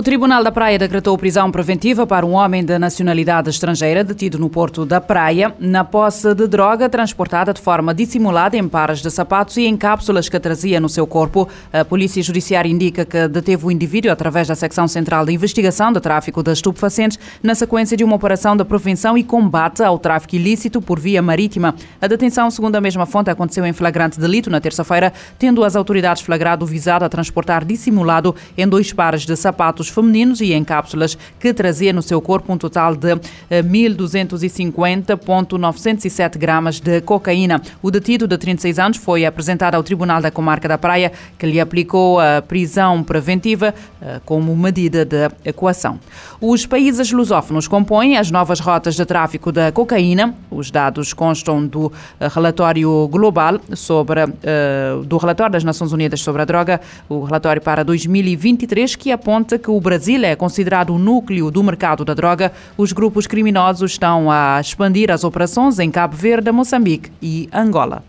O Tribunal da Praia decretou prisão preventiva para um homem de nacionalidade estrangeira detido no Porto da Praia na posse de droga transportada de forma dissimulada em pares de sapatos e em cápsulas que trazia no seu corpo. A Polícia Judiciária indica que deteve o indivíduo através da Secção Central de Investigação de Tráfico de Estupefacientes na sequência de uma operação de prevenção e combate ao tráfico ilícito por via marítima. A detenção, segundo a mesma fonte, aconteceu em flagrante delito na terça-feira, tendo as autoridades flagrado visado a transportar dissimulado em dois pares de sapatos femininos e em cápsulas que trazia no seu corpo um total de 1.250,907 eh, gramas de cocaína. O detido de 36 anos foi apresentado ao Tribunal da Comarca da Praia, que lhe aplicou a prisão preventiva eh, como medida de equação. Os países lusófonos compõem as novas rotas de tráfico da cocaína. Os dados constam do eh, relatório global sobre do relatório das Nações Unidas sobre a droga, o relatório para 2023, que aponta que o Brasil é considerado o núcleo do mercado da droga, os grupos criminosos estão a expandir as operações em Cabo Verde, Moçambique e Angola.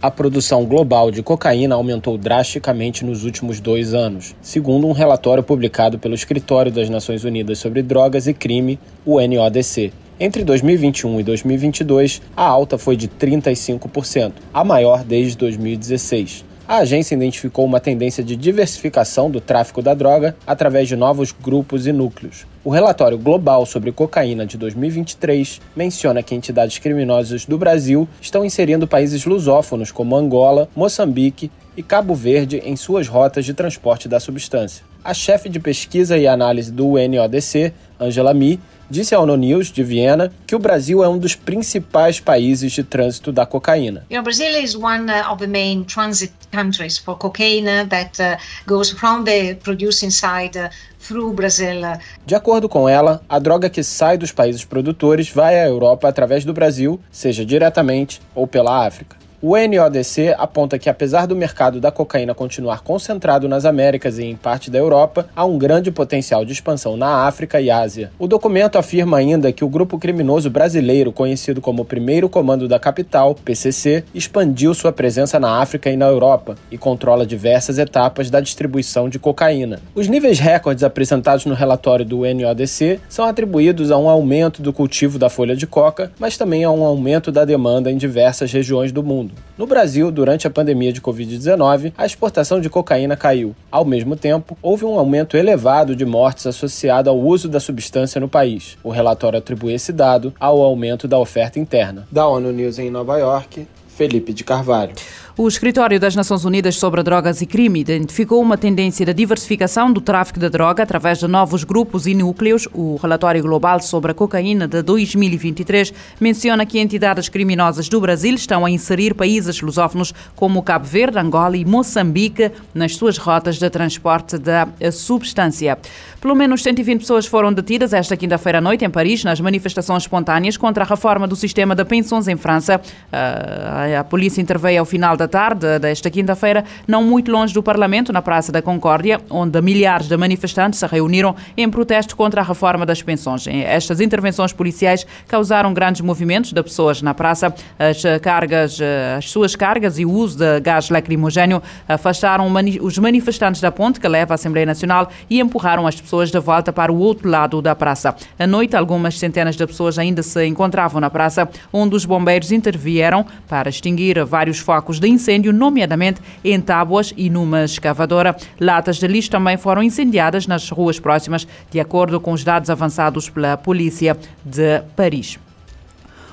A produção global de cocaína aumentou drasticamente nos últimos dois anos, segundo um relatório publicado pelo Escritório das Nações Unidas sobre Drogas e Crime, o NODC. Entre 2021 e 2022, a alta foi de 35%, a maior desde 2016 a agência identificou uma tendência de diversificação do tráfico da droga através de novos grupos e núcleos. O relatório global sobre cocaína de 2023 menciona que entidades criminosas do Brasil estão inserindo países lusófonos como Angola, Moçambique e Cabo Verde em suas rotas de transporte da substância. A chefe de pesquisa e análise do NODC, Angela Mi, disse ao ONU News de Viena que o Brasil é um dos principais países de trânsito da cocaína. You know, Brazil is one uh, of the main transit countries for cocaine that uh, goes from the producing side uh, through Brazil. Uh. De acordo com ela, a droga que sai dos países produtores vai à Europa através do Brasil, seja diretamente ou pela África. O NODC aponta que, apesar do mercado da cocaína continuar concentrado nas Américas e em parte da Europa, há um grande potencial de expansão na África e Ásia. O documento afirma ainda que o grupo criminoso brasileiro, conhecido como Primeiro Comando da Capital, PCC, expandiu sua presença na África e na Europa e controla diversas etapas da distribuição de cocaína. Os níveis recordes apresentados no relatório do NODC são atribuídos a um aumento do cultivo da folha de coca, mas também a um aumento da demanda em diversas regiões do mundo. No Brasil, durante a pandemia de Covid-19, a exportação de cocaína caiu. Ao mesmo tempo, houve um aumento elevado de mortes associado ao uso da substância no país. O relatório atribui esse dado ao aumento da oferta interna. Da ONU News em Nova York, Felipe de Carvalho. O Escritório das Nações Unidas sobre Drogas e Crime identificou uma tendência de diversificação do tráfico de droga através de novos grupos e núcleos. O relatório global sobre a cocaína de 2023 menciona que entidades criminosas do Brasil estão a inserir países lusófonos como Cabo Verde, Angola e Moçambique nas suas rotas de transporte da substância. Pelo menos 120 pessoas foram detidas esta quinta-feira à noite em Paris nas manifestações espontâneas contra a reforma do sistema de pensões em França. Ah, a polícia interveio ao final da da tarde desta quinta-feira, não muito longe do Parlamento, na Praça da Concórdia, onde milhares de manifestantes se reuniram em protesto contra a reforma das pensões. Estas intervenções policiais causaram grandes movimentos de pessoas na praça. As cargas, as suas cargas e o uso de gás lacrimogéneo afastaram os manifestantes da ponte que leva à Assembleia Nacional e empurraram as pessoas de volta para o outro lado da praça. À noite, algumas centenas de pessoas ainda se encontravam na praça, onde os bombeiros intervieram para extinguir vários focos de incêndio, nomeadamente em tábuas e numa escavadora. Latas de lixo também foram incendiadas nas ruas próximas, de acordo com os dados avançados pela polícia de Paris.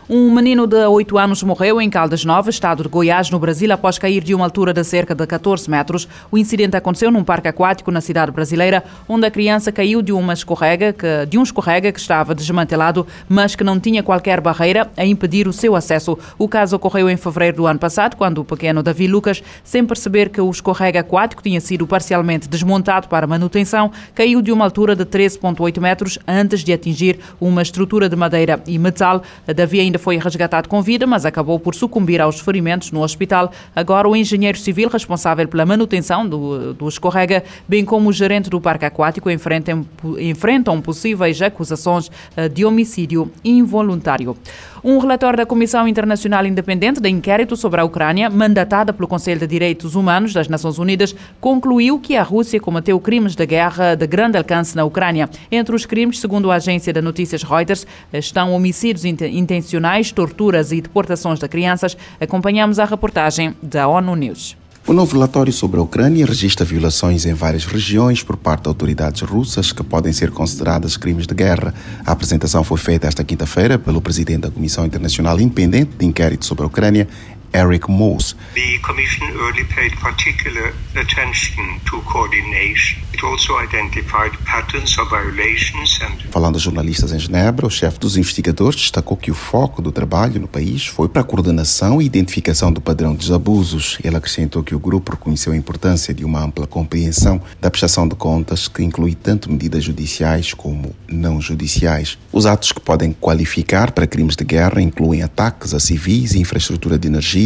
Um menino de 8 anos morreu em Caldas Novas, estado de Goiás, no Brasil, após cair de uma altura de cerca de 14 metros. O incidente aconteceu num parque aquático na cidade brasileira, onde a criança caiu de uma escorrega que, de um escorrega que estava desmantelado, mas que não tinha qualquer barreira a impedir o seu acesso. O caso ocorreu em fevereiro do ano passado, quando o pequeno Davi Lucas, sem perceber que o escorrega aquático tinha sido parcialmente desmontado para manutenção, caiu de uma altura de 13,8 metros antes de atingir uma estrutura de madeira e metal. Davi ainda foi resgatado com vida, mas acabou por sucumbir aos ferimentos no hospital. Agora, o engenheiro civil responsável pela manutenção do, do escorrega, bem como o gerente do parque aquático, enfrentam, enfrentam possíveis acusações eh, de homicídio involuntário. Um relatório da Comissão Internacional Independente de Inquérito sobre a Ucrânia, mandatada pelo Conselho de Direitos Humanos das Nações Unidas, concluiu que a Rússia cometeu crimes de guerra de grande alcance na Ucrânia. Entre os crimes, segundo a agência de notícias Reuters, estão homicídios intencionais, torturas e deportações de crianças. Acompanhamos a reportagem da ONU News. O novo relatório sobre a Ucrânia registra violações em várias regiões por parte de autoridades russas que podem ser consideradas crimes de guerra. A apresentação foi feita esta quinta-feira pelo presidente da Comissão Internacional Independente de Inquérito sobre a Ucrânia, Eric Moss. The Commission early paid particular attention to coordination. It also identified patterns of violations and... Falando a jornalistas em Genebra, o chefe dos investigadores destacou que o foco do trabalho no país foi para a coordenação e identificação do padrão dos abusos. Ele acrescentou que o grupo reconheceu a importância de uma ampla compreensão da prestação de contas que inclui tanto medidas judiciais como não judiciais. Os atos que podem qualificar para crimes de guerra incluem ataques a civis e infraestrutura de energia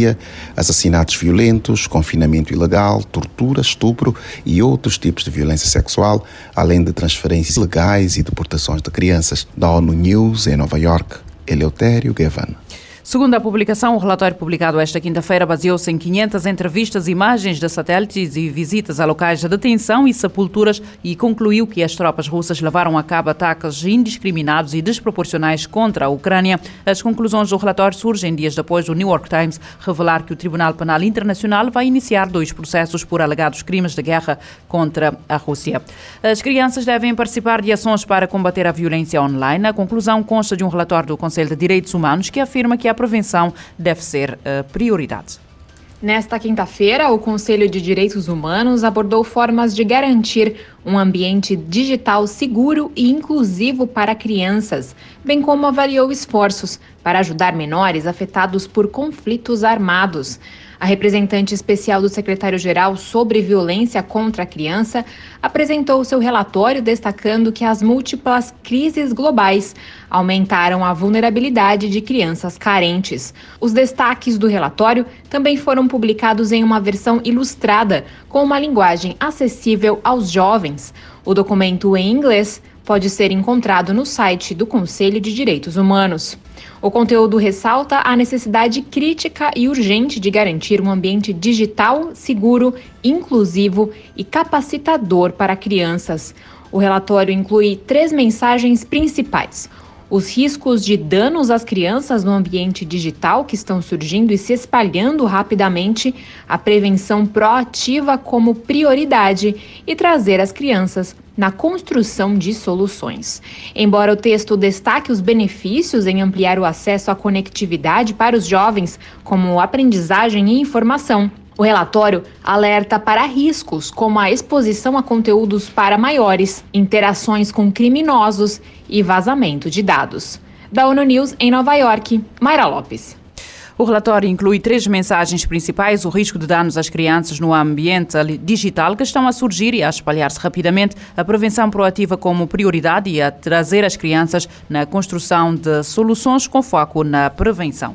assassinatos violentos, confinamento ilegal, tortura, estupro e outros tipos de violência sexual, além de transferências ilegais e deportações de crianças. Da ONU News, em Nova York, Eleutério Gavan. Segundo a publicação, o relatório publicado esta quinta-feira baseou-se em 500 entrevistas, imagens de satélites e visitas a locais de detenção e sepulturas e concluiu que as tropas russas levaram a cabo ataques indiscriminados e desproporcionais contra a Ucrânia. As conclusões do relatório surgem dias depois do New York Times revelar que o Tribunal Penal Internacional vai iniciar dois processos por alegados crimes de guerra contra a Rússia. As crianças devem participar de ações para combater a violência online. A conclusão consta de um relatório do Conselho de Direitos Humanos que afirma que a prevenção deve ser a prioridade. Nesta quinta-feira, o Conselho de Direitos Humanos abordou formas de garantir um ambiente digital seguro e inclusivo para crianças, bem como avaliou esforços para ajudar menores afetados por conflitos armados. A representante especial do secretário-geral sobre violência contra a criança apresentou seu relatório destacando que as múltiplas crises globais aumentaram a vulnerabilidade de crianças carentes. Os destaques do relatório também foram publicados em uma versão ilustrada, com uma linguagem acessível aos jovens. O documento em inglês pode ser encontrado no site do Conselho de Direitos Humanos. O conteúdo ressalta a necessidade crítica e urgente de garantir um ambiente digital seguro, inclusivo e capacitador para crianças. O relatório inclui três mensagens principais os riscos de danos às crianças no ambiente digital que estão surgindo e se espalhando rapidamente, a prevenção proativa como prioridade e trazer as crianças na construção de soluções. Embora o texto destaque os benefícios em ampliar o acesso à conectividade para os jovens, como aprendizagem e informação, o relatório alerta para riscos como a exposição a conteúdos para maiores, interações com criminosos e vazamento de dados. Da ONU News em Nova York, Mayra Lopes. O relatório inclui três mensagens principais: o risco de danos às crianças no ambiente digital que estão a surgir e a espalhar-se rapidamente, a prevenção proativa como prioridade e a trazer as crianças na construção de soluções com foco na prevenção.